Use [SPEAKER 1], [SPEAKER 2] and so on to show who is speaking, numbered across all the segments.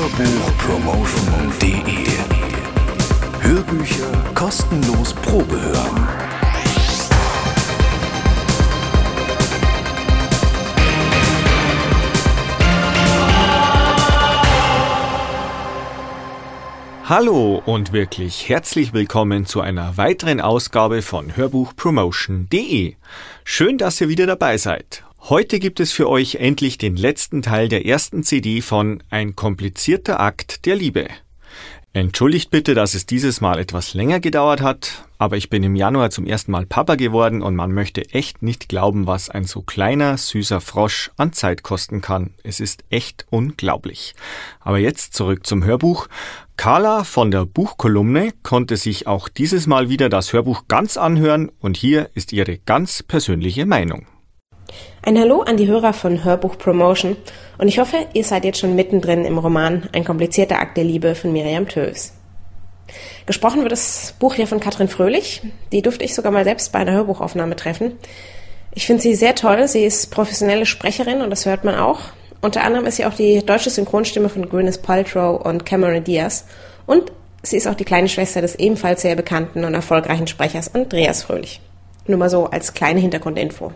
[SPEAKER 1] Hörbuchpromotion.de Hörbücher kostenlos Probe hören.
[SPEAKER 2] Hallo und wirklich herzlich willkommen zu einer weiteren Ausgabe von Hörbuchpromotion.de. Schön, dass ihr wieder dabei seid. Heute gibt es für euch endlich den letzten Teil der ersten CD von Ein komplizierter Akt der Liebe. Entschuldigt bitte, dass es dieses Mal etwas länger gedauert hat, aber ich bin im Januar zum ersten Mal Papa geworden und man möchte echt nicht glauben, was ein so kleiner, süßer Frosch an Zeit kosten kann. Es ist echt unglaublich. Aber jetzt zurück zum Hörbuch. Carla von der Buchkolumne konnte sich auch dieses Mal wieder das Hörbuch ganz anhören und hier ist ihre ganz persönliche Meinung.
[SPEAKER 3] Ein Hallo an die Hörer von Hörbuch Promotion und ich hoffe, ihr seid jetzt schon mittendrin im Roman Ein komplizierter Akt der Liebe von Miriam Töws. Gesprochen wird das Buch hier von Katrin Fröhlich. Die durfte ich sogar mal selbst bei einer Hörbuchaufnahme treffen. Ich finde sie sehr toll. Sie ist professionelle Sprecherin und das hört man auch. Unter anderem ist sie auch die deutsche Synchronstimme von Gwyneth Paltrow und Cameron Diaz. Und sie ist auch die kleine Schwester des ebenfalls sehr bekannten und erfolgreichen Sprechers Andreas Fröhlich. Nur mal so als kleine Hintergrundinfo.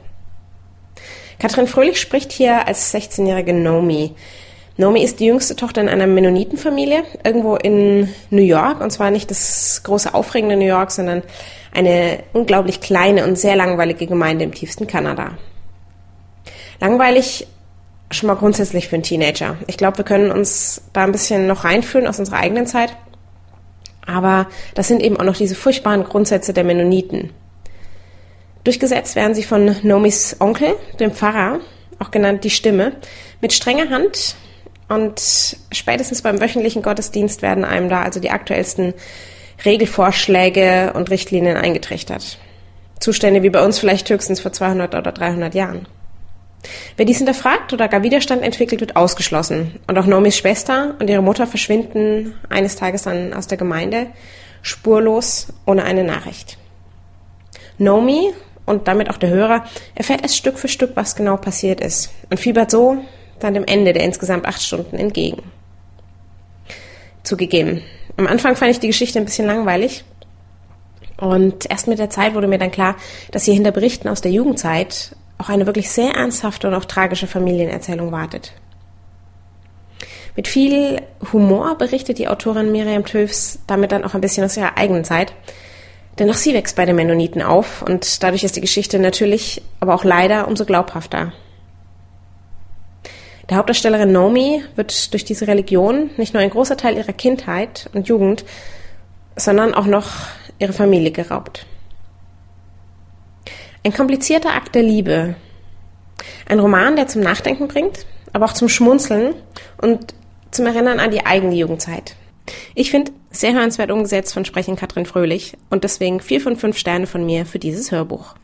[SPEAKER 3] Katrin Fröhlich spricht hier als 16-jährige Nomi. Nomi ist die jüngste Tochter in einer Mennonitenfamilie, irgendwo in New York, und zwar nicht das große aufregende New York, sondern eine unglaublich kleine und sehr langweilige Gemeinde im tiefsten Kanada. Langweilig schon mal grundsätzlich für einen Teenager. Ich glaube, wir können uns da ein bisschen noch reinfühlen aus unserer eigenen Zeit. Aber das sind eben auch noch diese furchtbaren Grundsätze der Mennoniten. Durchgesetzt werden sie von Nomis Onkel, dem Pfarrer, auch genannt die Stimme, mit strenger Hand. Und spätestens beim wöchentlichen Gottesdienst werden einem da also die aktuellsten Regelvorschläge und Richtlinien eingetrichtert. Zustände wie bei uns vielleicht höchstens vor 200 oder 300 Jahren. Wer dies hinterfragt oder gar Widerstand entwickelt, wird ausgeschlossen. Und auch Nomis Schwester und ihre Mutter verschwinden eines Tages dann aus der Gemeinde, spurlos, ohne eine Nachricht. Nomi und damit auch der Hörer erfährt erst Stück für Stück, was genau passiert ist und fiebert so dann dem Ende der insgesamt acht Stunden entgegen. Zugegeben. Am Anfang fand ich die Geschichte ein bisschen langweilig. Und erst mit der Zeit wurde mir dann klar, dass hier hinter Berichten aus der Jugendzeit auch eine wirklich sehr ernsthafte und auch tragische Familienerzählung wartet. Mit viel Humor berichtet die Autorin Miriam Töfs damit dann auch ein bisschen aus ihrer eigenen Zeit, denn auch sie wächst bei den Mennoniten auf und dadurch ist die Geschichte natürlich, aber auch leider umso glaubhafter. Der Hauptdarstellerin Nomi wird durch diese Religion nicht nur ein großer Teil ihrer Kindheit und Jugend, sondern auch noch ihre Familie geraubt. Ein komplizierter Akt der Liebe. Ein Roman, der zum Nachdenken bringt, aber auch zum Schmunzeln und zum Erinnern an die eigene Jugendzeit. Ich finde, sehr hörenswert umgesetzt von Sprechen Katrin Fröhlich und deswegen vier von fünf Sterne von mir für dieses Hörbuch.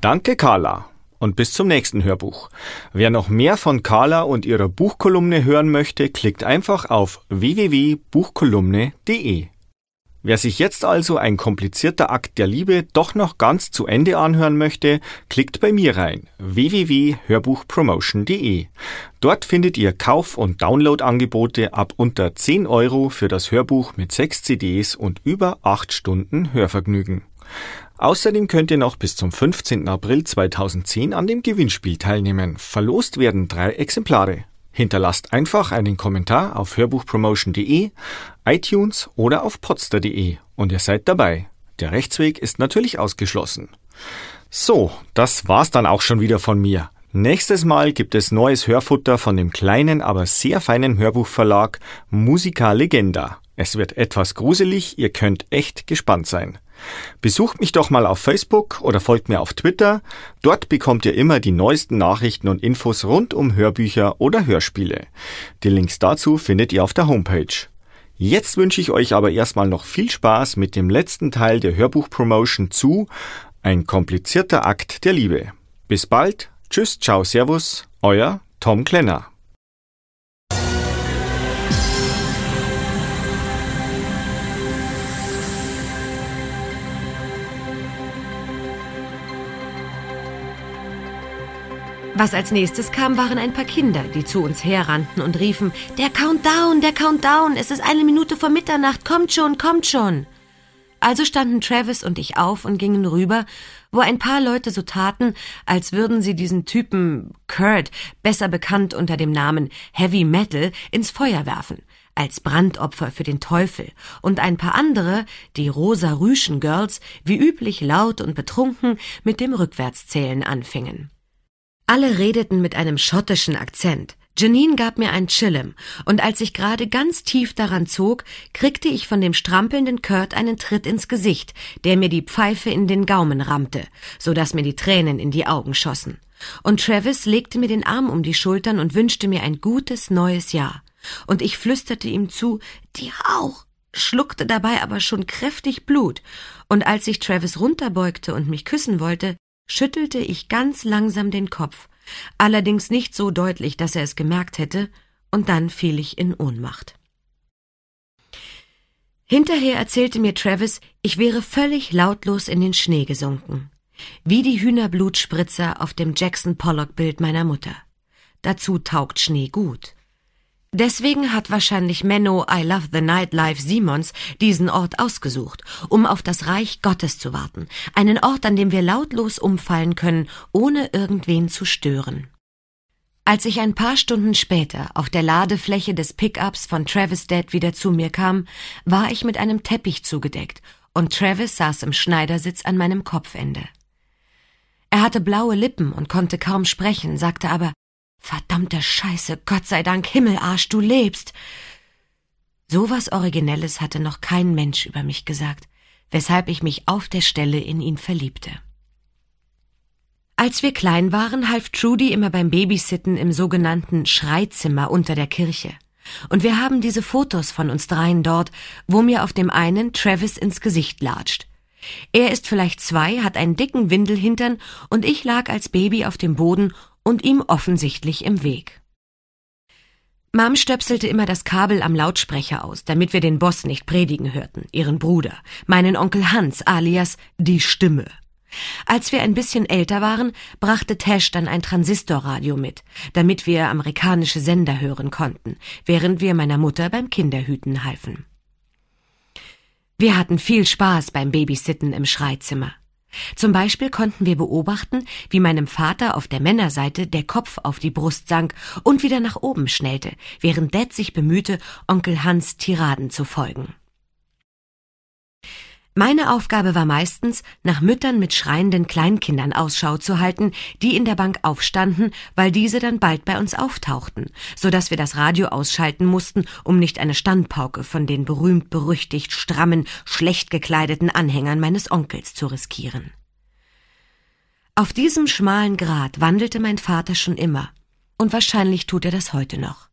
[SPEAKER 2] Danke, Carla. Und bis zum nächsten Hörbuch. Wer noch mehr von Carla und ihrer Buchkolumne hören möchte, klickt einfach auf www.buchkolumne.de. Wer sich jetzt also ein komplizierter Akt der Liebe doch noch ganz zu Ende anhören möchte, klickt bei mir rein www.hörbuchpromotion.de. Dort findet ihr Kauf- und Downloadangebote ab unter 10 Euro für das Hörbuch mit 6 CDs und über 8 Stunden Hörvergnügen. Außerdem könnt ihr noch bis zum 15. April 2010 an dem Gewinnspiel teilnehmen. Verlost werden drei Exemplare. Hinterlasst einfach einen Kommentar auf hörbuchpromotion.de, iTunes oder auf potster.de und ihr seid dabei. Der Rechtsweg ist natürlich ausgeschlossen. So, das war's dann auch schon wieder von mir. Nächstes Mal gibt es neues Hörfutter von dem kleinen, aber sehr feinen Hörbuchverlag Musica Legenda. Es wird etwas gruselig, ihr könnt echt gespannt sein. Besucht mich doch mal auf Facebook oder folgt mir auf Twitter. Dort bekommt ihr immer die neuesten Nachrichten und Infos rund um Hörbücher oder Hörspiele. Die Links dazu findet ihr auf der Homepage. Jetzt wünsche ich euch aber erstmal noch viel Spaß mit dem letzten Teil der Hörbuchpromotion zu Ein komplizierter Akt der Liebe. Bis bald. Tschüss, ciao, servus, euer Tom Klenner.
[SPEAKER 4] Was als nächstes kam, waren ein paar Kinder, die zu uns herrannten und riefen, der Countdown, der Countdown, es ist eine Minute vor Mitternacht, kommt schon, kommt schon. Also standen Travis und ich auf und gingen rüber, wo ein paar Leute so taten, als würden sie diesen Typen Kurt, besser bekannt unter dem Namen Heavy Metal, ins Feuer werfen, als Brandopfer für den Teufel, und ein paar andere, die rosa Rüschen Girls, wie üblich laut und betrunken, mit dem Rückwärtszählen anfingen. Alle redeten mit einem schottischen Akzent, Janine gab mir ein Chillem, und als ich gerade ganz tief daran zog, kriegte ich von dem strampelnden Kurt einen Tritt ins Gesicht, der mir die Pfeife in den Gaumen rammte, so dass mir die Tränen in die Augen schossen. Und Travis legte mir den Arm um die Schultern und wünschte mir ein gutes neues Jahr. Und ich flüsterte ihm zu, dir auch, schluckte dabei aber schon kräftig Blut, und als sich Travis runterbeugte und mich küssen wollte, schüttelte ich ganz langsam den Kopf, allerdings nicht so deutlich, dass er es gemerkt hätte, und dann fiel ich in Ohnmacht. Hinterher erzählte mir Travis, ich wäre völlig lautlos in den Schnee gesunken, wie die Hühnerblutspritzer auf dem Jackson Pollock Bild meiner Mutter. Dazu taugt Schnee gut. Deswegen hat wahrscheinlich Menno I Love the Nightlife Simons diesen Ort ausgesucht, um auf das Reich Gottes zu warten, einen Ort, an dem wir lautlos umfallen können, ohne irgendwen zu stören. Als ich ein paar Stunden später auf der Ladefläche des Pickups von Travis Dad wieder zu mir kam, war ich mit einem Teppich zugedeckt und Travis saß im Schneidersitz an meinem Kopfende. Er hatte blaue Lippen und konnte kaum sprechen, sagte aber Verdammte Scheiße, Gott sei Dank, Himmelarsch, du lebst. So was Originelles hatte noch kein Mensch über mich gesagt, weshalb ich mich auf der Stelle in ihn verliebte. Als wir klein waren, half Trudy immer beim Babysitten im sogenannten Schreizimmer unter der Kirche. Und wir haben diese Fotos von uns dreien dort, wo mir auf dem einen Travis ins Gesicht latscht. Er ist vielleicht zwei, hat einen dicken Windelhintern und ich lag als Baby auf dem Boden und ihm offensichtlich im Weg. Mom stöpselte immer das Kabel am Lautsprecher aus, damit wir den Boss nicht predigen hörten, ihren Bruder, meinen Onkel Hans alias die Stimme. Als wir ein bisschen älter waren, brachte Tash dann ein Transistorradio mit, damit wir amerikanische Sender hören konnten, während wir meiner Mutter beim Kinderhüten halfen. Wir hatten viel Spaß beim Babysitten im Schreizimmer. Zum Beispiel konnten wir beobachten, wie meinem Vater auf der Männerseite der Kopf auf die Brust sank und wieder nach oben schnellte, während Dad sich bemühte, Onkel Hans Tiraden zu folgen. Meine Aufgabe war meistens, nach Müttern mit schreienden Kleinkindern Ausschau zu halten, die in der Bank aufstanden, weil diese dann bald bei uns auftauchten, so dass wir das Radio ausschalten mussten, um nicht eine Standpauke von den berühmt berüchtigt strammen, schlecht gekleideten Anhängern meines Onkels zu riskieren. Auf diesem schmalen Grat wandelte mein Vater schon immer, und wahrscheinlich tut er das heute noch.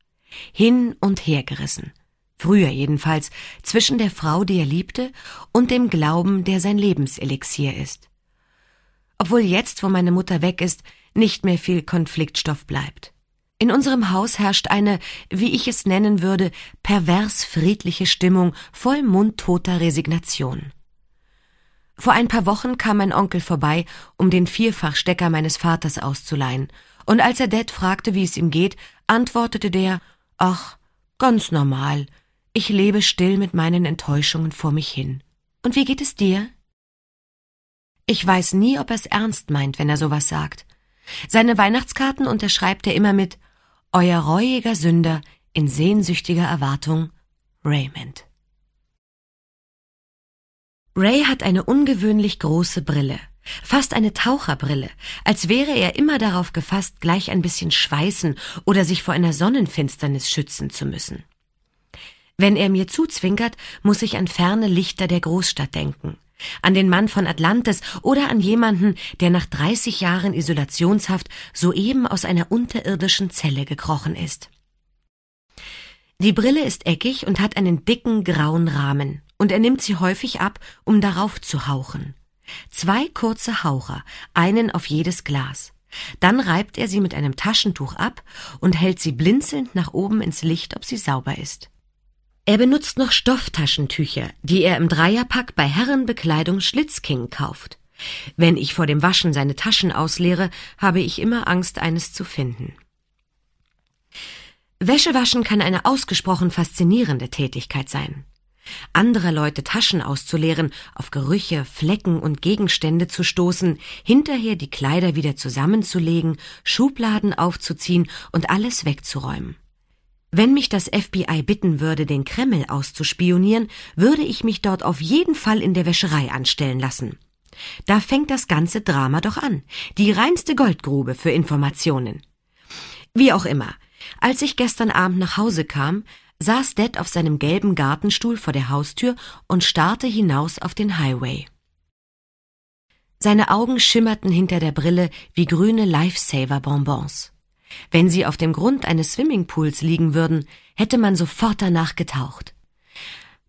[SPEAKER 4] Hin und her gerissen, früher jedenfalls, zwischen der Frau, die er liebte, und dem Glauben, der sein Lebenselixier ist. Obwohl jetzt, wo meine Mutter weg ist, nicht mehr viel Konfliktstoff bleibt. In unserem Haus herrscht eine, wie ich es nennen würde, pervers friedliche Stimmung voll mundtoter Resignation. Vor ein paar Wochen kam mein Onkel vorbei, um den Vierfachstecker meines Vaters auszuleihen, und als er Dad fragte, wie es ihm geht, antwortete der, ach, ganz normal, ich lebe still mit meinen Enttäuschungen vor mich hin. Und wie geht es dir? Ich weiß nie, ob er es ernst meint, wenn er sowas sagt. Seine Weihnachtskarten unterschreibt er immer mit Euer reuiger Sünder in sehnsüchtiger Erwartung Raymond. Ray hat eine ungewöhnlich große Brille, fast eine Taucherbrille, als wäre er immer darauf gefasst, gleich ein bisschen schweißen oder sich vor einer Sonnenfinsternis schützen zu müssen. Wenn er mir zuzwinkert, muss ich an ferne Lichter der Großstadt denken. An den Mann von Atlantis oder an jemanden, der nach 30 Jahren Isolationshaft soeben aus einer unterirdischen Zelle gekrochen ist. Die Brille ist eckig und hat einen dicken grauen Rahmen, und er nimmt sie häufig ab, um darauf zu hauchen. Zwei kurze Haucher, einen auf jedes Glas. Dann reibt er sie mit einem Taschentuch ab und hält sie blinzelnd nach oben ins Licht, ob sie sauber ist. Er benutzt noch Stofftaschentücher, die er im Dreierpack bei Herrenbekleidung Schlitzking kauft. Wenn ich vor dem Waschen seine Taschen ausleere, habe ich immer Angst, eines zu finden. Wäschewaschen kann eine ausgesprochen faszinierende Tätigkeit sein. Andere Leute Taschen auszuleeren, auf Gerüche, Flecken und Gegenstände zu stoßen, hinterher die Kleider wieder zusammenzulegen, Schubladen aufzuziehen und alles wegzuräumen. Wenn mich das FBI bitten würde, den Kreml auszuspionieren, würde ich mich dort auf jeden Fall in der Wäscherei anstellen lassen. Da fängt das ganze Drama doch an. Die reinste Goldgrube für Informationen. Wie auch immer. Als ich gestern Abend nach Hause kam, saß Dad auf seinem gelben Gartenstuhl vor der Haustür und starrte hinaus auf den Highway. Seine Augen schimmerten hinter der Brille wie grüne Lifesaver-Bonbons. Wenn sie auf dem Grund eines Swimmingpools liegen würden, hätte man sofort danach getaucht.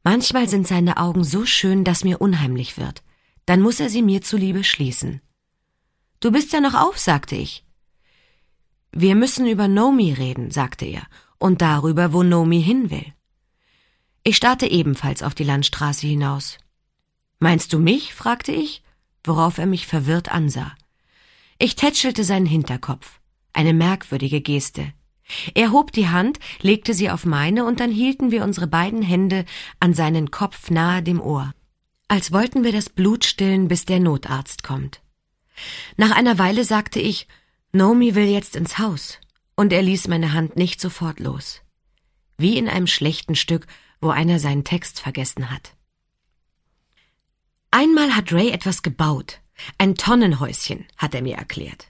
[SPEAKER 4] Manchmal sind seine Augen so schön, dass mir unheimlich wird. Dann muss er sie mir zuliebe schließen. Du bist ja noch auf, sagte ich. Wir müssen über Nomi reden, sagte er, und darüber, wo Nomi hin will. Ich starrte ebenfalls auf die Landstraße hinaus. Meinst du mich? fragte ich, worauf er mich verwirrt ansah. Ich tätschelte seinen Hinterkopf. Eine merkwürdige Geste. Er hob die Hand, legte sie auf meine, und dann hielten wir unsere beiden Hände an seinen Kopf nahe dem Ohr. Als wollten wir das Blut stillen, bis der Notarzt kommt. Nach einer Weile sagte ich, Nomi will jetzt ins Haus und er ließ meine Hand nicht sofort los. Wie in einem schlechten Stück, wo einer seinen Text vergessen hat. Einmal hat Ray etwas gebaut. Ein Tonnenhäuschen, hat er mir erklärt.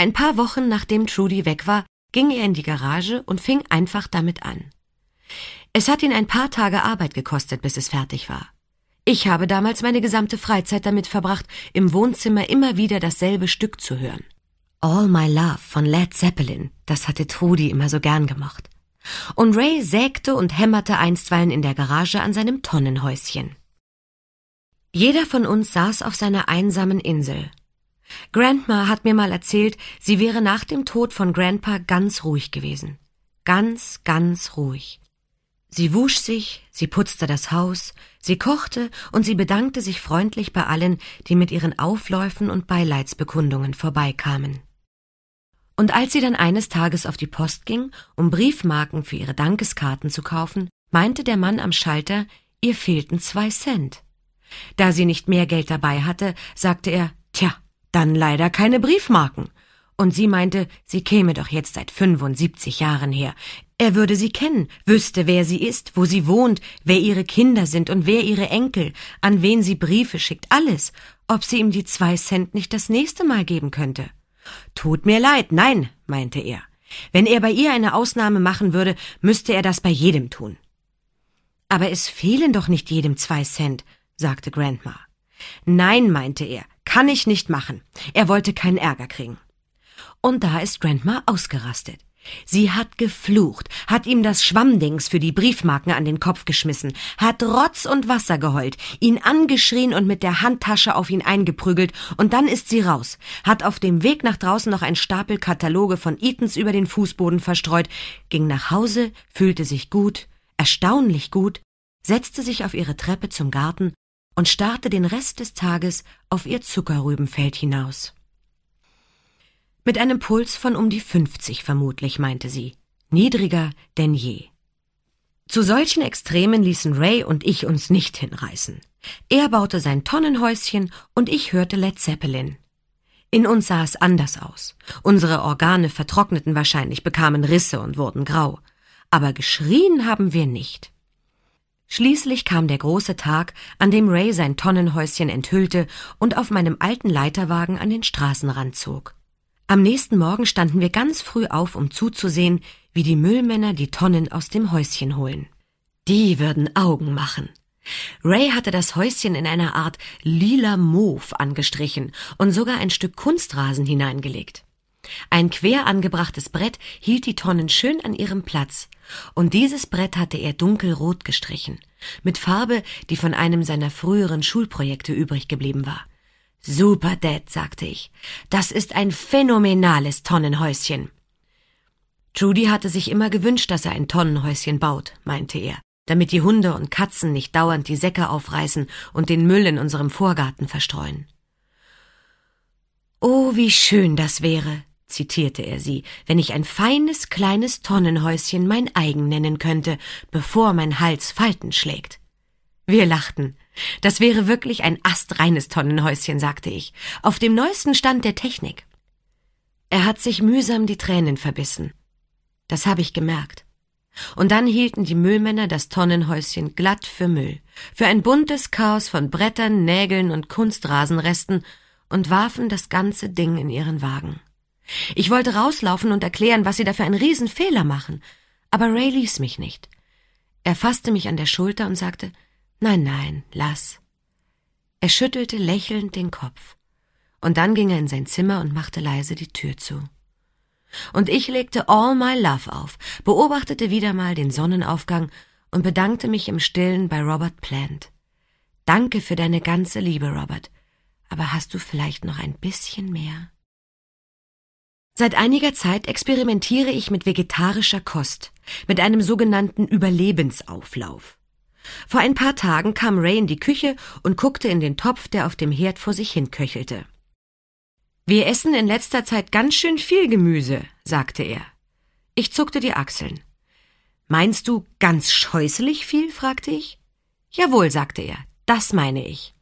[SPEAKER 4] Ein paar Wochen nachdem Trudy weg war, ging er in die Garage und fing einfach damit an. Es hat ihn ein paar Tage Arbeit gekostet, bis es fertig war. Ich habe damals meine gesamte Freizeit damit verbracht, im Wohnzimmer immer wieder dasselbe Stück zu hören. All My Love von Led Zeppelin, das hatte Trudy immer so gern gemacht. Und Ray sägte und hämmerte einstweilen in der Garage an seinem Tonnenhäuschen. Jeder von uns saß auf seiner einsamen Insel. Grandma hat mir mal erzählt, sie wäre nach dem Tod von Grandpa ganz ruhig gewesen. Ganz, ganz ruhig. Sie wusch sich, sie putzte das Haus, sie kochte und sie bedankte sich freundlich bei allen, die mit ihren Aufläufen und Beileidsbekundungen vorbeikamen. Und als sie dann eines Tages auf die Post ging, um Briefmarken für ihre Dankeskarten zu kaufen, meinte der Mann am Schalter, ihr fehlten zwei Cent. Da sie nicht mehr Geld dabei hatte, sagte er, tja, dann leider keine Briefmarken. Und sie meinte, sie käme doch jetzt seit 75 Jahren her. Er würde sie kennen, wüsste, wer sie ist, wo sie wohnt, wer ihre Kinder sind und wer ihre Enkel, an wen sie Briefe schickt, alles, ob sie ihm die zwei Cent nicht das nächste Mal geben könnte. Tut mir leid, nein, meinte er. Wenn er bei ihr eine Ausnahme machen würde, müsste er das bei jedem tun. Aber es fehlen doch nicht jedem zwei Cent, sagte Grandma. Nein, meinte er, kann ich nicht machen. Er wollte keinen Ärger kriegen. Und da ist Grandma ausgerastet. Sie hat geflucht, hat ihm das Schwammdings für die Briefmarken an den Kopf geschmissen, hat Rotz und Wasser geheult, ihn angeschrien und mit der Handtasche auf ihn eingeprügelt, und dann ist sie raus, hat auf dem Weg nach draußen noch ein Stapel Kataloge von Eatons über den Fußboden verstreut, ging nach Hause, fühlte sich gut, erstaunlich gut, setzte sich auf ihre Treppe zum Garten und starrte den Rest des Tages auf ihr Zuckerrübenfeld hinaus. Mit einem Puls von um die 50 vermutlich, meinte sie. Niedriger denn je. Zu solchen Extremen ließen Ray und ich uns nicht hinreißen. Er baute sein Tonnenhäuschen und ich hörte Led Zeppelin. In uns sah es anders aus. Unsere Organe vertrockneten wahrscheinlich, bekamen Risse und wurden grau. Aber geschrien haben wir nicht. Schließlich kam der große Tag, an dem Ray sein Tonnenhäuschen enthüllte und auf meinem alten Leiterwagen an den Straßenrand zog. Am nächsten Morgen standen wir ganz früh auf, um zuzusehen, wie die Müllmänner die Tonnen aus dem Häuschen holen. Die würden Augen machen. Ray hatte das Häuschen in einer Art lila Mauve angestrichen und sogar ein Stück Kunstrasen hineingelegt. Ein quer angebrachtes Brett hielt die Tonnen schön an ihrem Platz, und dieses Brett hatte er dunkelrot gestrichen, mit Farbe, die von einem seiner früheren Schulprojekte übrig geblieben war. Super, Dad, sagte ich. Das ist ein phänomenales Tonnenhäuschen. Judy hatte sich immer gewünscht, dass er ein Tonnenhäuschen baut, meinte er, damit die Hunde und Katzen nicht dauernd die Säcke aufreißen und den Müll in unserem Vorgarten verstreuen. Oh, wie schön das wäre, zitierte er sie, wenn ich ein feines kleines Tonnenhäuschen mein eigen nennen könnte, bevor mein Hals Falten schlägt. Wir lachten. Das wäre wirklich ein astreines Tonnenhäuschen, sagte ich, auf dem neuesten Stand der Technik. Er hat sich mühsam die Tränen verbissen. Das habe ich gemerkt. Und dann hielten die Müllmänner das Tonnenhäuschen glatt für Müll, für ein buntes Chaos von Brettern, Nägeln und Kunstrasenresten und warfen das ganze Ding in ihren Wagen. Ich wollte rauslaufen und erklären, was sie da für einen Riesenfehler machen, aber Ray ließ mich nicht. Er fasste mich an der Schulter und sagte, Nein, nein, lass. Er schüttelte lächelnd den Kopf, und dann ging er in sein Zimmer und machte leise die Tür zu. Und ich legte All My Love auf, beobachtete wieder mal den Sonnenaufgang und bedankte mich im Stillen bei Robert Plant. Danke für deine ganze Liebe, Robert. Aber hast du vielleicht noch ein bisschen mehr? Seit einiger Zeit experimentiere ich mit vegetarischer Kost, mit einem sogenannten Überlebensauflauf. Vor ein paar Tagen kam Ray in die Küche und guckte in den Topf, der auf dem Herd vor sich hin köchelte. Wir essen in letzter Zeit ganz schön viel Gemüse, sagte er. Ich zuckte die Achseln. Meinst du ganz scheußlich viel? fragte ich. Jawohl, sagte er, das meine ich.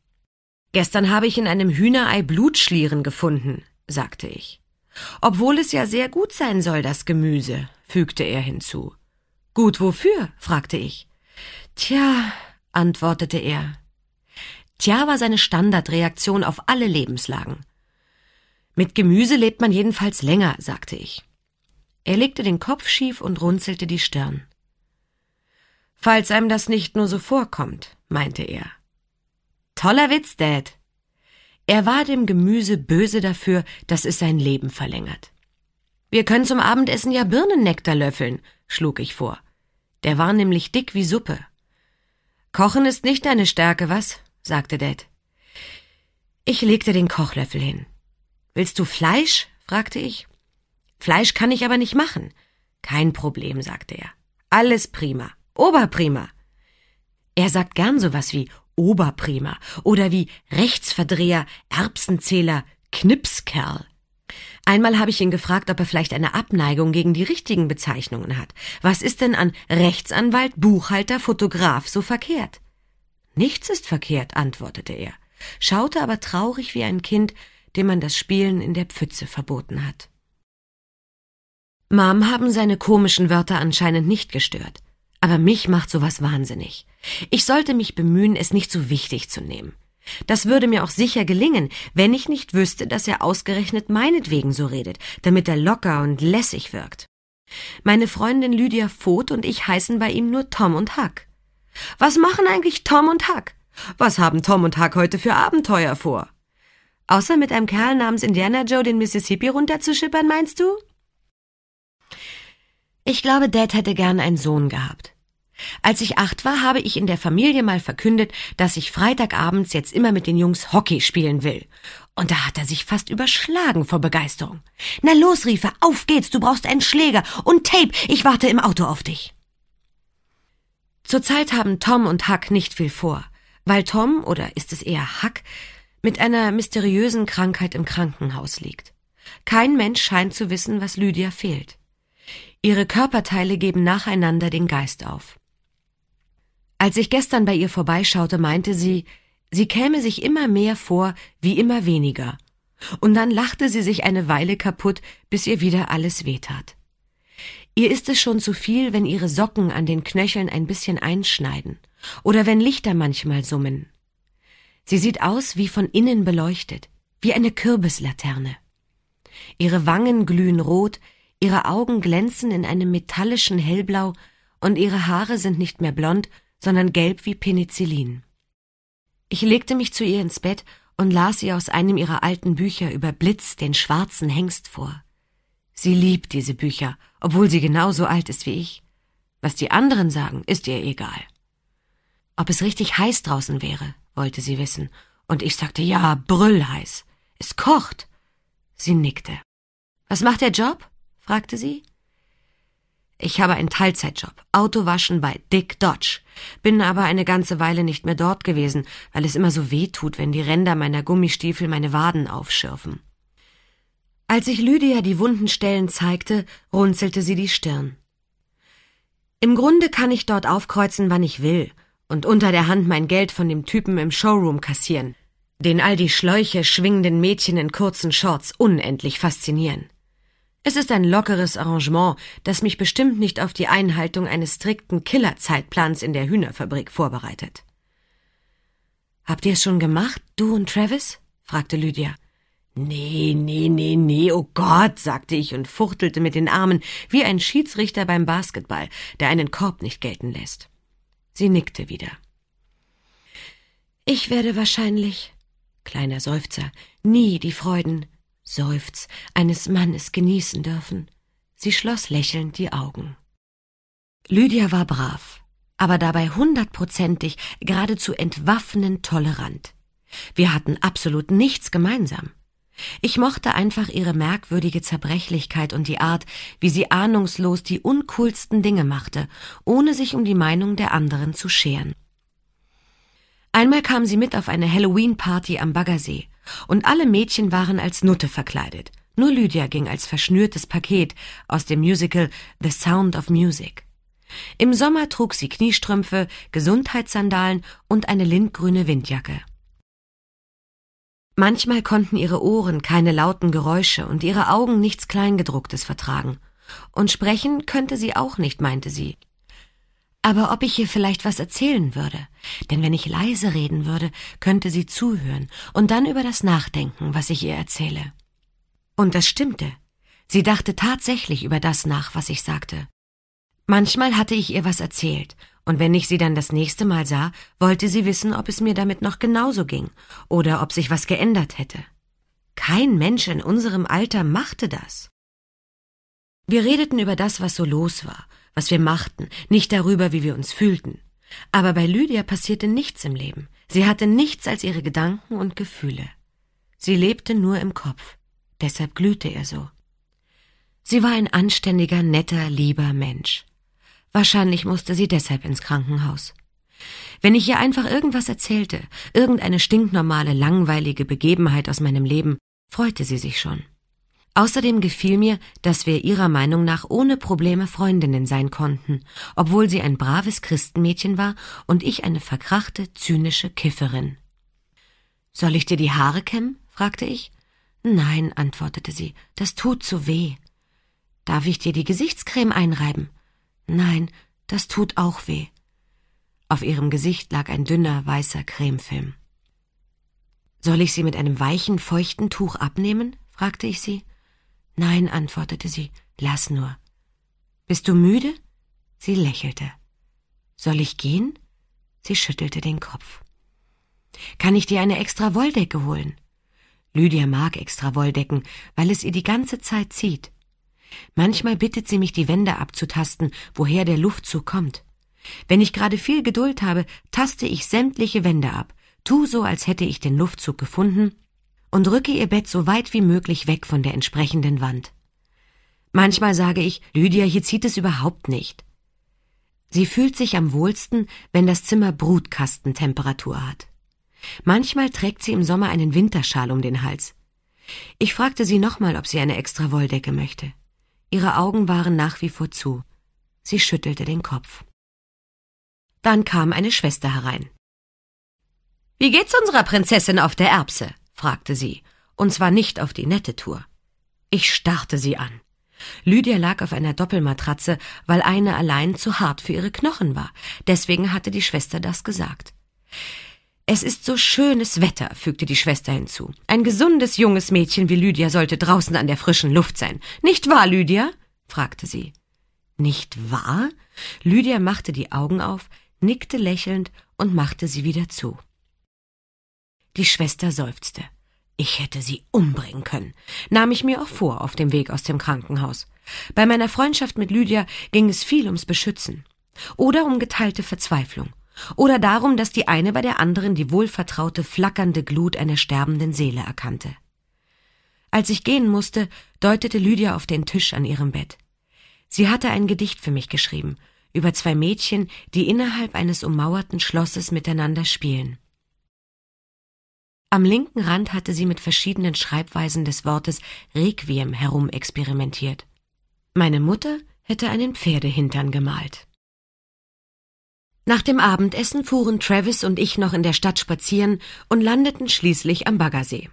[SPEAKER 4] Gestern habe ich in einem Hühnerei Blutschlieren gefunden, sagte ich. Obwohl es ja sehr gut sein soll, das Gemüse, fügte er hinzu. Gut wofür? fragte ich. Tja, antwortete er. Tja war seine Standardreaktion auf alle Lebenslagen. Mit Gemüse lebt man jedenfalls länger, sagte ich. Er legte den Kopf schief und runzelte die Stirn. Falls einem das nicht nur so vorkommt, meinte er. Toller Witz, Dad. Er war dem Gemüse böse dafür, dass es sein Leben verlängert. Wir können zum Abendessen ja Birnennektar löffeln, schlug ich vor. Der war nämlich dick wie Suppe. Kochen ist nicht deine Stärke, was? sagte Dad. Ich legte den Kochlöffel hin. Willst du Fleisch? fragte ich. Fleisch kann ich aber nicht machen. Kein Problem, sagte er. Alles prima. Oberprima. Er sagt gern sowas wie Oberprima oder wie Rechtsverdreher, Erbsenzähler, Knipskerl. Einmal habe ich ihn gefragt, ob er vielleicht eine Abneigung gegen die richtigen Bezeichnungen hat. Was ist denn an Rechtsanwalt, Buchhalter, Fotograf so verkehrt? Nichts ist verkehrt, antwortete er, schaute aber traurig wie ein Kind, dem man das Spielen in der Pfütze verboten hat. Mom haben seine komischen Wörter anscheinend nicht gestört. Aber mich macht sowas wahnsinnig. Ich sollte mich bemühen, es nicht so wichtig zu nehmen. Das würde mir auch sicher gelingen, wenn ich nicht wüsste, dass er ausgerechnet meinetwegen so redet, damit er locker und lässig wirkt. Meine Freundin Lydia Voth und ich heißen bei ihm nur Tom und Huck. Was machen eigentlich Tom und Huck? Was haben Tom und Huck heute für Abenteuer vor? Außer mit einem Kerl namens Indiana Joe den Mississippi runterzuschippern, meinst du? Ich glaube, Dad hätte gern einen Sohn gehabt. Als ich acht war, habe ich in der Familie mal verkündet, dass ich Freitagabends jetzt immer mit den Jungs Hockey spielen will. Und da hat er sich fast überschlagen vor Begeisterung. Na los, rief er, auf geht's, du brauchst einen Schläger und Tape, ich warte im Auto auf dich. Zurzeit haben Tom und Huck nicht viel vor, weil Tom, oder ist es eher Huck, mit einer mysteriösen Krankheit im Krankenhaus liegt. Kein Mensch scheint zu wissen, was Lydia fehlt. Ihre Körperteile geben nacheinander den Geist auf. Als ich gestern bei ihr vorbeischaute, meinte sie, sie käme sich immer mehr vor wie immer weniger. Und dann lachte sie sich eine Weile kaputt, bis ihr wieder alles wehtat. Ihr ist es schon zu viel, wenn ihre Socken an den Knöcheln ein bisschen einschneiden oder wenn Lichter manchmal summen. Sie sieht aus wie von innen beleuchtet, wie eine Kürbislaterne. Ihre Wangen glühen rot, Ihre Augen glänzen in einem metallischen Hellblau und ihre Haare sind nicht mehr blond, sondern gelb wie Penicillin. Ich legte mich zu ihr ins Bett und las ihr aus einem ihrer alten Bücher über Blitz den schwarzen Hengst vor. Sie liebt diese Bücher, obwohl sie genauso alt ist wie ich. Was die anderen sagen, ist ihr egal. Ob es richtig heiß draußen wäre, wollte sie wissen, und ich sagte ja, brüllheiß. Es kocht. Sie nickte. Was macht der Job? Fragte sie. Ich habe einen Teilzeitjob, Autowaschen bei Dick Dodge, bin aber eine ganze Weile nicht mehr dort gewesen, weil es immer so weh tut, wenn die Ränder meiner Gummistiefel meine Waden aufschürfen. Als ich Lydia die wunden Stellen zeigte, runzelte sie die Stirn. Im Grunde kann ich dort aufkreuzen, wann ich will, und unter der Hand mein Geld von dem Typen im Showroom kassieren, den all die Schläuche schwingenden Mädchen in kurzen Shorts unendlich faszinieren. Es ist ein lockeres Arrangement, das mich bestimmt nicht auf die Einhaltung eines strikten Killerzeitplans in der Hühnerfabrik vorbereitet. Habt ihr es schon gemacht, du und Travis? fragte Lydia. Nee, nee, nee, nee, oh Gott, sagte ich und fuchtelte mit den Armen wie ein Schiedsrichter beim Basketball, der einen Korb nicht gelten lässt. Sie nickte wieder. Ich werde wahrscheinlich, kleiner Seufzer, nie die Freuden, Seufz, eines Mannes genießen dürfen. Sie schloss lächelnd die Augen. Lydia war brav, aber dabei hundertprozentig geradezu entwaffnend tolerant. Wir hatten absolut nichts gemeinsam. Ich mochte einfach ihre merkwürdige Zerbrechlichkeit und die Art, wie sie ahnungslos die uncoolsten Dinge machte, ohne sich um die Meinung der anderen zu scheren. Einmal kam sie mit auf eine Halloween-Party am Baggersee, und alle Mädchen waren als Nutte verkleidet. Nur Lydia ging als verschnürtes Paket aus dem Musical The Sound of Music. Im Sommer trug sie Kniestrümpfe, Gesundheitssandalen und eine lindgrüne Windjacke. Manchmal konnten ihre Ohren keine lauten Geräusche und ihre Augen nichts Kleingedrucktes vertragen. Und sprechen könnte sie auch nicht, meinte sie. Aber ob ich ihr vielleicht was erzählen würde, denn wenn ich leise reden würde, könnte sie zuhören und dann über das nachdenken, was ich ihr erzähle. Und das stimmte. Sie dachte tatsächlich über das nach, was ich sagte. Manchmal hatte ich ihr was erzählt, und wenn ich sie dann das nächste Mal sah, wollte sie wissen, ob es mir damit noch genauso ging oder ob sich was geändert hätte. Kein Mensch in unserem Alter machte das. Wir redeten über das, was so los war, was wir machten, nicht darüber, wie wir uns fühlten. Aber bei Lydia passierte nichts im Leben. Sie hatte nichts als ihre Gedanken und Gefühle. Sie lebte nur im Kopf. Deshalb glühte er so. Sie war ein anständiger, netter, lieber Mensch. Wahrscheinlich musste sie deshalb ins Krankenhaus. Wenn ich ihr einfach irgendwas erzählte, irgendeine stinknormale, langweilige Begebenheit aus meinem Leben, freute sie sich schon. Außerdem gefiel mir, dass wir ihrer Meinung nach ohne Probleme Freundinnen sein konnten, obwohl sie ein braves Christenmädchen war und ich eine verkrachte, zynische Kifferin. Soll ich dir die Haare kämmen? fragte ich. Nein, antwortete sie, das tut zu weh. Darf ich dir die Gesichtscreme einreiben? Nein, das tut auch weh. Auf ihrem Gesicht lag ein dünner, weißer Cremefilm. Soll ich sie mit einem weichen, feuchten Tuch abnehmen? fragte ich sie. Nein, antwortete sie, lass nur. Bist du müde? Sie lächelte. Soll ich gehen? Sie schüttelte den Kopf. Kann ich dir eine extra Wolldecke holen? Lydia mag extra Wolldecken, weil es ihr die ganze Zeit zieht. Manchmal bittet sie mich, die Wände abzutasten, woher der Luftzug kommt. Wenn ich gerade viel Geduld habe, taste ich sämtliche Wände ab, tu so, als hätte ich den Luftzug gefunden und rücke ihr Bett so weit wie möglich weg von der entsprechenden Wand. Manchmal sage ich, Lydia, hier zieht es überhaupt nicht. Sie fühlt sich am wohlsten, wenn das Zimmer Brutkastentemperatur hat. Manchmal trägt sie im Sommer einen Winterschal um den Hals. Ich fragte sie nochmal, ob sie eine extra Wolldecke möchte. Ihre Augen waren nach wie vor zu. Sie schüttelte den Kopf. Dann kam eine Schwester herein. Wie geht's unserer Prinzessin auf der Erbse? Fragte sie, und zwar nicht auf die nette Tour. Ich starrte sie an. Lydia lag auf einer Doppelmatratze, weil eine allein zu hart für ihre Knochen war. Deswegen hatte die Schwester das gesagt. Es ist so schönes Wetter, fügte die Schwester hinzu. Ein gesundes junges Mädchen wie Lydia sollte draußen an der frischen Luft sein. Nicht wahr, Lydia? fragte sie. Nicht wahr? Lydia machte die Augen auf, nickte lächelnd und machte sie wieder zu. Die Schwester seufzte. Ich hätte sie umbringen können, nahm ich mir auch vor auf dem Weg aus dem Krankenhaus. Bei meiner Freundschaft mit Lydia ging es viel ums Beschützen oder um geteilte Verzweiflung oder darum, dass die eine bei der anderen die wohlvertraute, flackernde Glut einer sterbenden Seele erkannte. Als ich gehen musste, deutete Lydia auf den Tisch an ihrem Bett. Sie hatte ein Gedicht für mich geschrieben, über zwei Mädchen, die innerhalb eines ummauerten Schlosses miteinander spielen. Am linken Rand hatte sie mit verschiedenen Schreibweisen des Wortes Requiem herumexperimentiert. Meine Mutter hätte einen Pferdehintern gemalt. Nach dem Abendessen fuhren Travis und ich noch in der Stadt spazieren und landeten schließlich am Baggersee.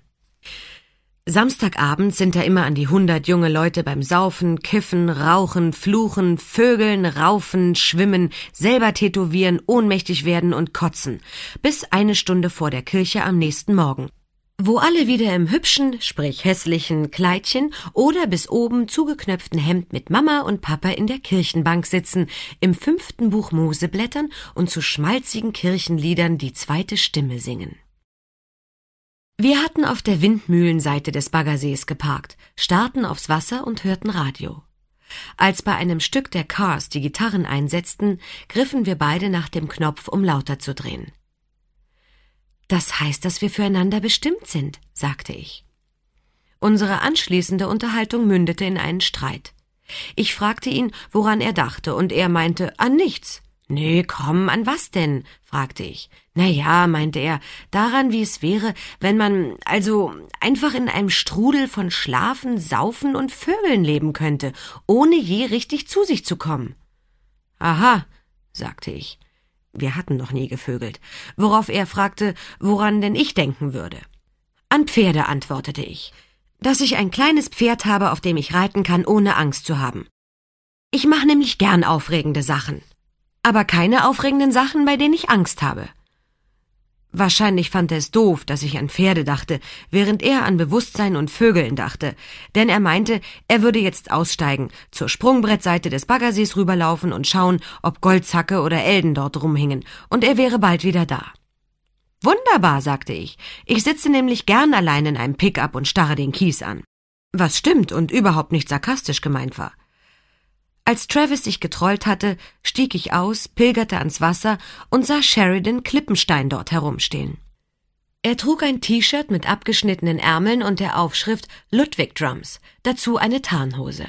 [SPEAKER 4] Samstagabend sind da immer an die hundert junge Leute beim Saufen, Kiffen, Rauchen, Fluchen, Vögeln, Raufen, Schwimmen, selber tätowieren, ohnmächtig werden und kotzen, bis eine Stunde vor der Kirche am nächsten Morgen. Wo alle wieder im hübschen, sprich hässlichen Kleidchen oder bis oben zugeknöpften Hemd mit Mama und Papa in der Kirchenbank sitzen, im fünften Buch Mose blättern und zu schmalzigen Kirchenliedern die zweite Stimme singen. Wir hatten auf der Windmühlenseite des Baggersees geparkt, starrten aufs Wasser und hörten Radio. Als bei einem Stück der Cars die Gitarren einsetzten, griffen wir beide nach dem Knopf, um lauter zu drehen. Das heißt, dass wir füreinander bestimmt sind, sagte ich. Unsere anschließende Unterhaltung mündete in einen Streit. Ich fragte ihn, woran er dachte, und er meinte, an nichts. Nee, komm, an was denn? fragte ich. Na ja, meinte er, daran, wie es wäre, wenn man also einfach in einem Strudel von Schlafen, Saufen und Vögeln leben könnte, ohne je richtig zu sich zu kommen. Aha, sagte ich. Wir hatten noch nie gevögelt, worauf er fragte, woran denn ich denken würde. An Pferde, antwortete ich, dass ich ein kleines Pferd habe, auf dem ich reiten kann, ohne Angst zu haben. Ich mache nämlich gern aufregende Sachen aber keine aufregenden Sachen, bei denen ich Angst habe. Wahrscheinlich fand er es doof, dass ich an Pferde dachte, während er an Bewusstsein und Vögeln dachte, denn er meinte, er würde jetzt aussteigen, zur Sprungbrettseite des Baggersees rüberlaufen und schauen, ob Goldzacke oder Elden dort rumhingen, und er wäre bald wieder da. Wunderbar, sagte ich. Ich sitze nämlich gern allein in einem Pickup und starre den Kies an. Was stimmt und überhaupt nicht sarkastisch gemeint war. Als Travis sich getrollt hatte, stieg ich aus, pilgerte ans Wasser und sah Sheridan Klippenstein dort herumstehen. Er trug ein T-Shirt mit abgeschnittenen Ärmeln und der Aufschrift Ludwig Drums, dazu eine Tarnhose.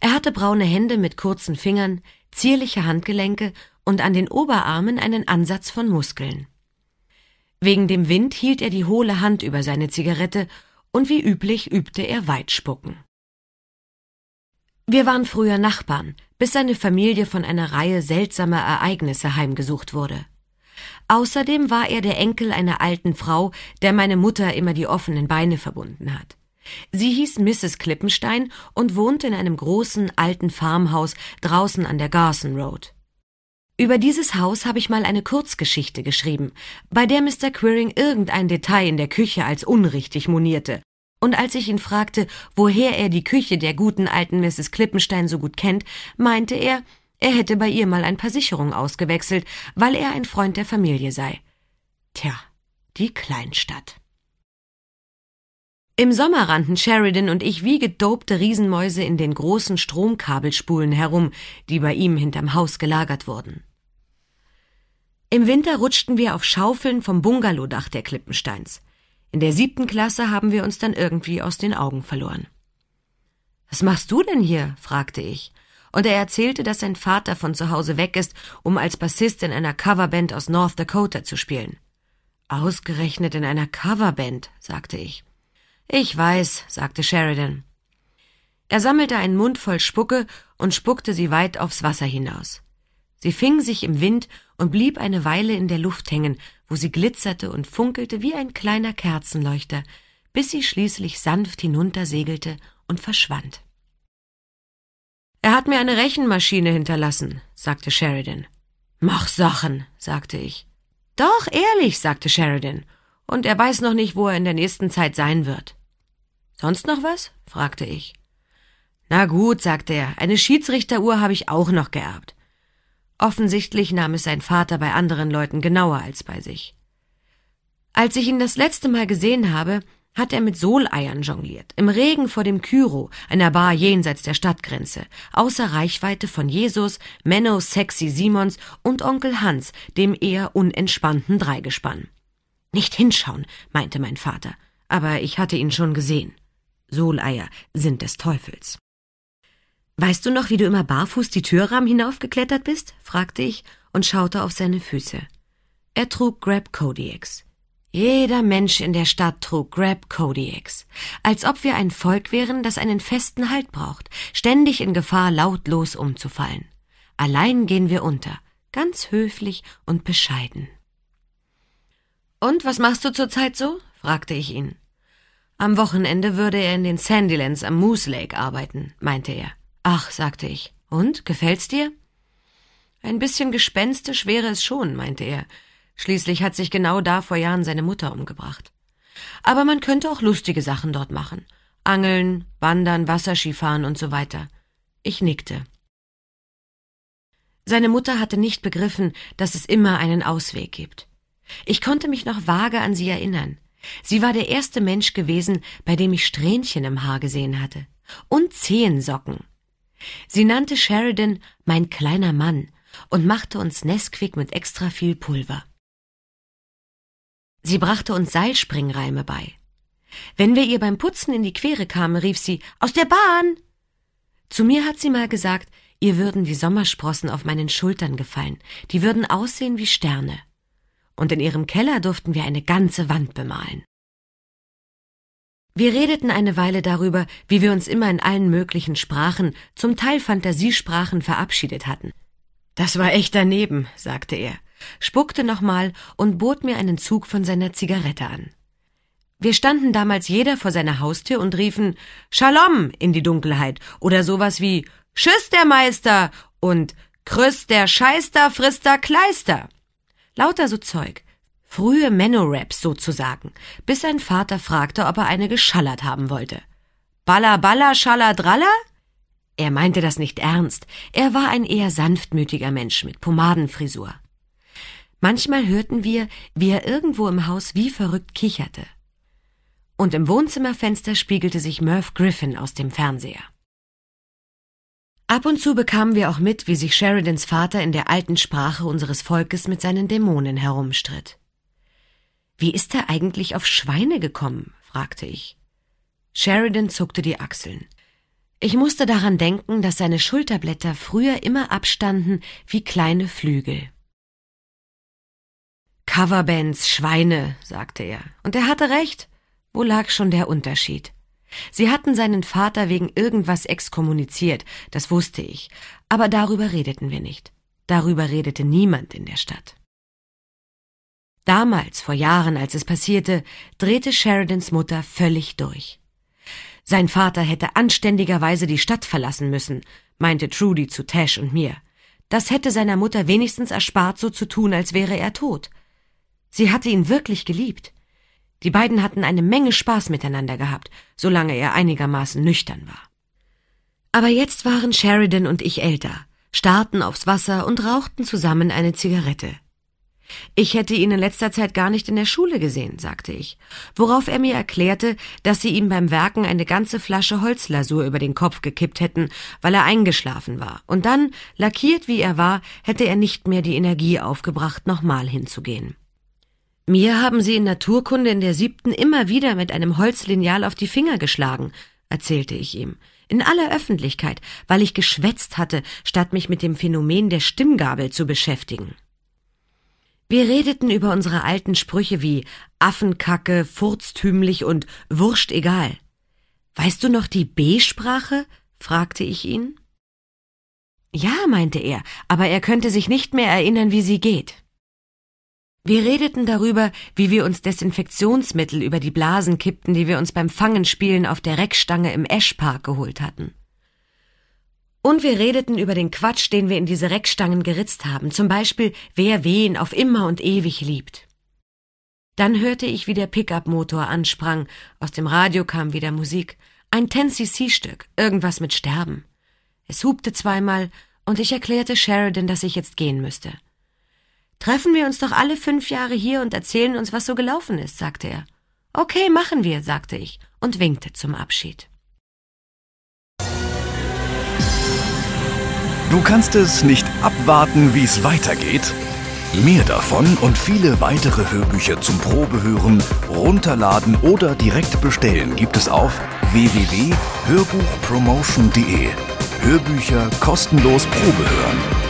[SPEAKER 4] Er hatte braune Hände mit kurzen Fingern, zierliche Handgelenke und an den Oberarmen einen Ansatz von Muskeln. Wegen dem Wind hielt er die hohle Hand über seine Zigarette und wie üblich übte er Weitspucken. Wir waren früher Nachbarn, bis seine Familie von einer Reihe seltsamer Ereignisse heimgesucht wurde. Außerdem war er der Enkel einer alten Frau, der meine Mutter immer die offenen Beine verbunden hat. Sie hieß Mrs. Klippenstein und wohnte in einem großen alten Farmhaus draußen an der Garson Road. Über dieses Haus habe ich mal eine Kurzgeschichte geschrieben, bei der Mr. Quirring irgendein Detail in der Küche als unrichtig monierte und als ich ihn fragte, woher er die Küche der guten alten Mrs. Klippenstein so gut kennt, meinte er, er hätte bei ihr mal ein paar Sicherungen ausgewechselt, weil er ein Freund der Familie sei. Tja, die Kleinstadt. Im Sommer rannten Sheridan und ich wie gedopte Riesenmäuse in den großen Stromkabelspulen herum, die bei ihm hinterm Haus gelagert wurden. Im Winter rutschten wir auf Schaufeln vom Bungalowdach der Klippensteins. In der siebten Klasse haben wir uns dann irgendwie aus den Augen verloren. Was machst du denn hier? fragte ich. Und er erzählte, dass sein Vater von zu Hause weg ist, um als Bassist in einer Coverband aus North Dakota zu spielen. Ausgerechnet in einer Coverband, sagte ich. Ich weiß, sagte Sheridan. Er sammelte einen Mund voll Spucke und spuckte sie weit aufs Wasser hinaus. Sie fing sich im Wind und blieb eine Weile in der Luft hängen, wo sie glitzerte und funkelte wie ein kleiner Kerzenleuchter, bis sie schließlich sanft hinuntersegelte und verschwand. Er hat mir eine Rechenmaschine hinterlassen, sagte Sheridan. Mach Sachen, sagte ich. Doch, ehrlich, sagte Sheridan. Und er weiß noch nicht, wo er in der nächsten Zeit sein wird. Sonst noch was? fragte ich. Na gut, sagte er, eine Schiedsrichteruhr habe ich auch noch geerbt. Offensichtlich nahm es sein Vater bei anderen Leuten genauer als bei sich. Als ich ihn das letzte Mal gesehen habe, hat er mit Soleiern jongliert, im Regen vor dem Kyro, einer Bar jenseits der Stadtgrenze, außer Reichweite von Jesus, Menno Sexy Simons und Onkel Hans, dem eher unentspannten Dreigespann. Nicht hinschauen, meinte mein Vater, aber ich hatte ihn schon gesehen. Soleier sind des Teufels. Weißt du noch, wie du immer barfuß die Türrahmen hinaufgeklettert bist? fragte ich und schaute auf seine Füße. Er trug Grab Kodiaks. Jeder Mensch in der Stadt trug Grab Kodiaks, als ob wir ein Volk wären, das einen festen Halt braucht, ständig in Gefahr, lautlos umzufallen. Allein gehen wir unter, ganz höflich und bescheiden. Und was machst du zurzeit so? fragte ich ihn. Am Wochenende würde er in den Sandylands am Moose Lake arbeiten, meinte er. Ach, sagte ich. Und, gefällt's dir? Ein bisschen gespenstisch wäre es schon, meinte er. Schließlich hat sich genau da vor Jahren seine Mutter umgebracht. Aber man könnte auch lustige Sachen dort machen. Angeln, Wandern, Wasserskifahren und so weiter. Ich nickte. Seine Mutter hatte nicht begriffen, dass es immer einen Ausweg gibt. Ich konnte mich noch vage an sie erinnern. Sie war der erste Mensch gewesen, bei dem ich Strähnchen im Haar gesehen hatte. Und Zehensocken. Sie nannte Sheridan mein kleiner Mann und machte uns Nesquik mit extra viel Pulver. Sie brachte uns Seilspringreime bei. Wenn wir ihr beim Putzen in die Quere kamen, rief sie Aus der Bahn. Zu mir hat sie mal gesagt, ihr würden die Sommersprossen auf meinen Schultern gefallen, die würden aussehen wie Sterne und in ihrem Keller durften wir eine ganze Wand bemalen. Wir redeten eine Weile darüber, wie wir uns immer in allen möglichen Sprachen, zum Teil Fantasiesprachen, verabschiedet hatten. Das war echt daneben, sagte er, spuckte nochmal und bot mir einen Zug von seiner Zigarette an. Wir standen damals jeder vor seiner Haustür und riefen Shalom in die Dunkelheit oder sowas wie Tschüss der Meister und Krüss der Scheister frisst der Kleister. Lauter so Zeug. Frühe Menno-Raps sozusagen, bis sein Vater fragte, ob er eine geschallert haben wollte. Balla balla schalla dralla? Er meinte das nicht ernst. Er war ein eher sanftmütiger Mensch mit Pomadenfrisur. Manchmal hörten wir, wie er irgendwo im Haus wie verrückt kicherte. Und im Wohnzimmerfenster spiegelte sich Murph Griffin aus dem Fernseher. Ab und zu bekamen wir auch mit, wie sich Sheridans Vater in der alten Sprache unseres Volkes mit seinen Dämonen herumstritt. Wie ist er eigentlich auf Schweine gekommen? fragte ich. Sheridan zuckte die Achseln. Ich musste daran denken, dass seine Schulterblätter früher immer abstanden wie kleine Flügel. Coverbands, Schweine, sagte er, und er hatte recht. Wo lag schon der Unterschied? Sie hatten seinen Vater wegen irgendwas exkommuniziert, das wusste ich, aber darüber redeten wir nicht. Darüber redete niemand in der Stadt. Damals, vor Jahren, als es passierte, drehte Sheridans Mutter völlig durch. Sein Vater hätte anständigerweise die Stadt verlassen müssen, meinte Trudy zu Tash und mir. Das hätte seiner Mutter wenigstens erspart, so zu tun, als wäre er tot. Sie hatte ihn wirklich geliebt. Die beiden hatten eine Menge Spaß miteinander gehabt, solange er einigermaßen nüchtern war. Aber jetzt waren Sheridan und ich älter, starrten aufs Wasser und rauchten zusammen eine Zigarette. Ich hätte ihn in letzter Zeit gar nicht in der Schule gesehen, sagte ich, worauf er mir erklärte, dass sie ihm beim Werken eine ganze Flasche Holzlasur über den Kopf gekippt hätten, weil er eingeschlafen war, und dann, lackiert wie er war, hätte er nicht mehr die Energie aufgebracht, nochmal hinzugehen. Mir haben sie in Naturkunde in der siebten immer wieder mit einem Holzlineal auf die Finger geschlagen, erzählte ich ihm. In aller Öffentlichkeit, weil ich geschwätzt hatte, statt mich mit dem Phänomen der Stimmgabel zu beschäftigen. Wir redeten über unsere alten Sprüche wie Affenkacke, furztümlich und wurscht egal. Weißt du noch die B-Sprache? fragte ich ihn. Ja, meinte er, aber er könnte sich nicht mehr erinnern, wie sie geht. Wir redeten darüber, wie wir uns Desinfektionsmittel über die Blasen kippten, die wir uns beim Fangenspielen auf der Reckstange im Eschpark geholt hatten. Und wir redeten über den Quatsch, den wir in diese Reckstangen geritzt haben, zum Beispiel, wer wen auf immer und ewig liebt. Dann hörte ich, wie der Pickup-Motor ansprang, aus dem Radio kam wieder Musik, ein 10cc-Stück, irgendwas mit Sterben. Es hupte zweimal, und ich erklärte Sheridan, dass ich jetzt gehen müsste. Treffen wir uns doch alle fünf Jahre hier und erzählen uns, was so gelaufen ist, sagte er. Okay, machen wir, sagte ich und winkte zum Abschied.
[SPEAKER 1] Du kannst es nicht abwarten, wie es weitergeht? Mehr davon und viele weitere Hörbücher zum Probehören, runterladen oder direkt bestellen gibt es auf www.hörbuchpromotion.de. Hörbücher kostenlos Probehören.